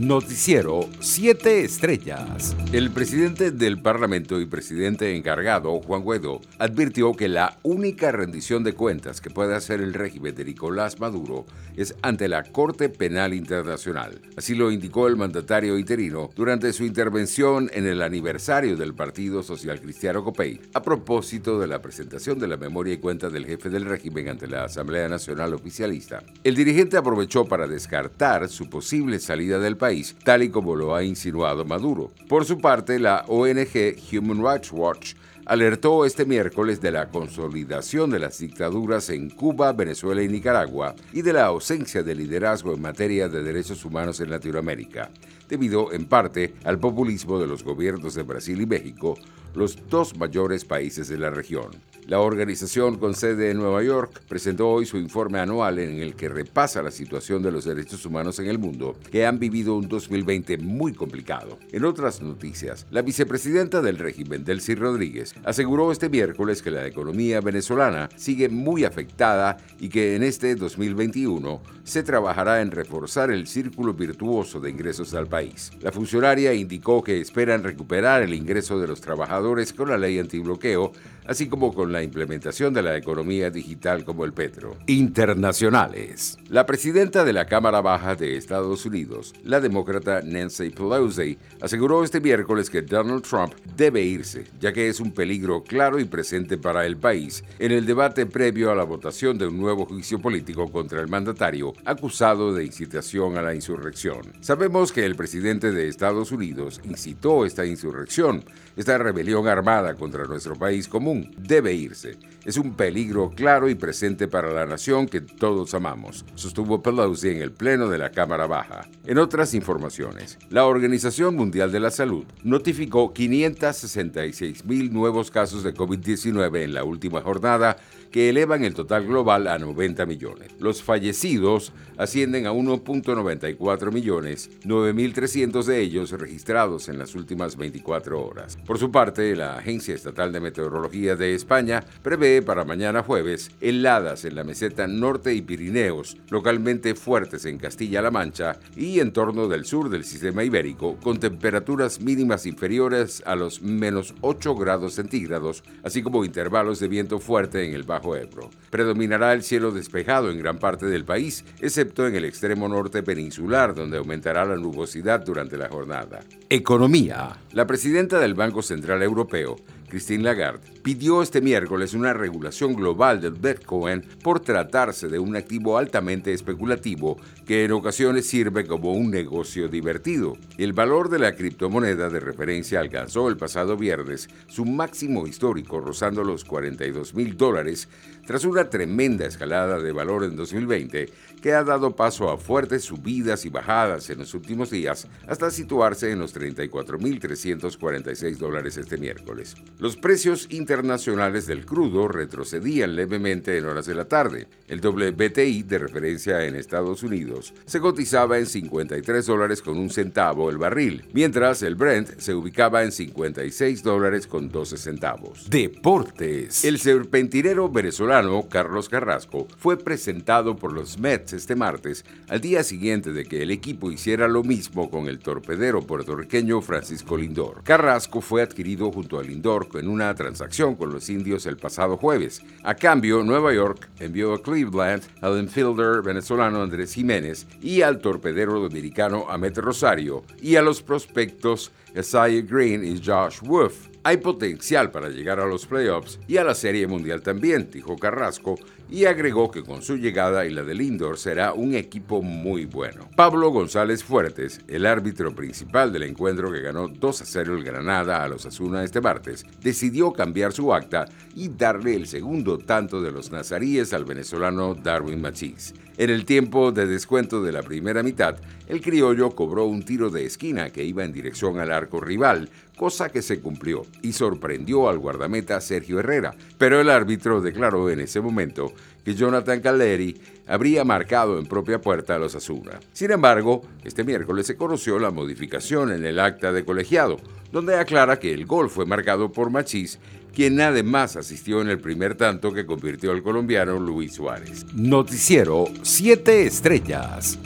Noticiero 7 Estrellas. El presidente del Parlamento y presidente encargado, Juan Guaidó, advirtió que la única rendición de cuentas que puede hacer el régimen de Nicolás Maduro es ante la Corte Penal Internacional. Así lo indicó el mandatario interino durante su intervención en el aniversario del Partido Social Cristiano COPEI, a propósito de la presentación de la memoria y cuenta del jefe del régimen ante la Asamblea Nacional Oficialista. El dirigente aprovechó para descartar su posible salida del país, tal y como lo ha insinuado Maduro. Por su parte, la ONG Human Rights Watch alertó este miércoles de la consolidación de las dictaduras en Cuba, Venezuela y Nicaragua y de la ausencia de liderazgo en materia de derechos humanos en Latinoamérica, debido en parte al populismo de los gobiernos de Brasil y México, los dos mayores países de la región. La organización con sede en Nueva York presentó hoy su informe anual en el que repasa la situación de los derechos humanos en el mundo, que han vivido un 2020 muy complicado. En otras noticias, la vicepresidenta del régimen, Delcy Rodríguez, aseguró este miércoles que la economía venezolana sigue muy afectada y que en este 2021 se trabajará en reforzar el círculo virtuoso de ingresos al país. La funcionaria indicó que esperan recuperar el ingreso de los trabajadores con la ley antibloqueo, así como con la implementación de la economía digital como el petro. Internacionales. La presidenta de la Cámara Baja de Estados Unidos, la demócrata Nancy Pelosi, aseguró este miércoles que Donald Trump debe irse, ya que es un peligro claro y presente para el país en el debate previo a la votación de un nuevo juicio político contra el mandatario acusado de incitación a la insurrección. Sabemos que el presidente de Estados Unidos incitó esta insurrección, esta rebelión armada contra nuestro país común. Debe irse. Es un peligro claro y presente para la nación que todos amamos, sostuvo Pelosi en el Pleno de la Cámara Baja. En otras informaciones, la Organización Mundial de la Salud notificó 566 mil nuevos casos de COVID-19 en la última jornada, que elevan el total global a 90 millones. Los fallecidos ascienden a 1.94 millones, 9.300 de ellos registrados en las últimas 24 horas. Por su parte, la Agencia Estatal de Meteorología de España prevé para mañana jueves heladas en la meseta norte y Pirineos, localmente fuertes en Castilla-La Mancha y en torno del sur del sistema ibérico, con temperaturas mínimas inferiores a los menos 8 grados centígrados, así como intervalos de viento fuerte en el Bajo Ebro. Predominará el cielo despejado en gran parte del país, excepto en el extremo norte peninsular, donde aumentará la nubosidad durante la jornada. Economía. La presidenta del Banco Central Europeo Christine Lagarde, pidió este miércoles una regulación global del Bitcoin por tratarse de un activo altamente especulativo que en ocasiones sirve como un negocio divertido. El valor de la criptomoneda de referencia alcanzó el pasado viernes su máximo histórico, rozando los 42 mil dólares, tras una tremenda escalada de valor en 2020 que ha dado paso a fuertes subidas y bajadas en los últimos días hasta situarse en los 34.346 dólares este miércoles. Los precios internacionales del crudo retrocedían levemente en horas de la tarde. El WTI de referencia en Estados Unidos se cotizaba en 53 dólares con un centavo el barril, mientras el Brent se ubicaba en 56 dólares con 12 centavos. Deportes. El serpentinero venezolano Carlos Carrasco fue presentado por los Mets este martes, al día siguiente de que el equipo hiciera lo mismo con el torpedero puertorriqueño Francisco Lindor. Carrasco ffue adquirido junto a Lindor en una transacción con los indios el pasado jueves. A cambio, Nueva York envió a Cleveland al infielder venezolano Andrés Jiménez y al torpedero dominicano Amet Rosario y a los prospectos Isaiah Green y Josh Wolf. Hay potencial para llegar a los playoffs y a la Serie Mundial también, dijo Carrasco, y agregó que con su llegada y la del Indoor será un equipo muy bueno. Pablo González Fuertes, el árbitro principal del encuentro que ganó 2 a 0 el Granada a los Asuna este martes, decidió cambiar su acta y darle el segundo tanto de los nazaríes al venezolano Darwin Machís. En el tiempo de descuento de la primera mitad, el criollo cobró un tiro de esquina que iba en dirección al arco rival, cosa que se cumplió y sorprendió al guardameta Sergio Herrera, pero el árbitro declaró en ese momento que Jonathan Caleri habría marcado en propia puerta a los Asuna. Sin embargo, este miércoles se conoció la modificación en el acta de colegiado, donde aclara que el gol fue marcado por Machís, quien además asistió en el primer tanto que convirtió al colombiano Luis Suárez. Noticiero 7 Estrellas.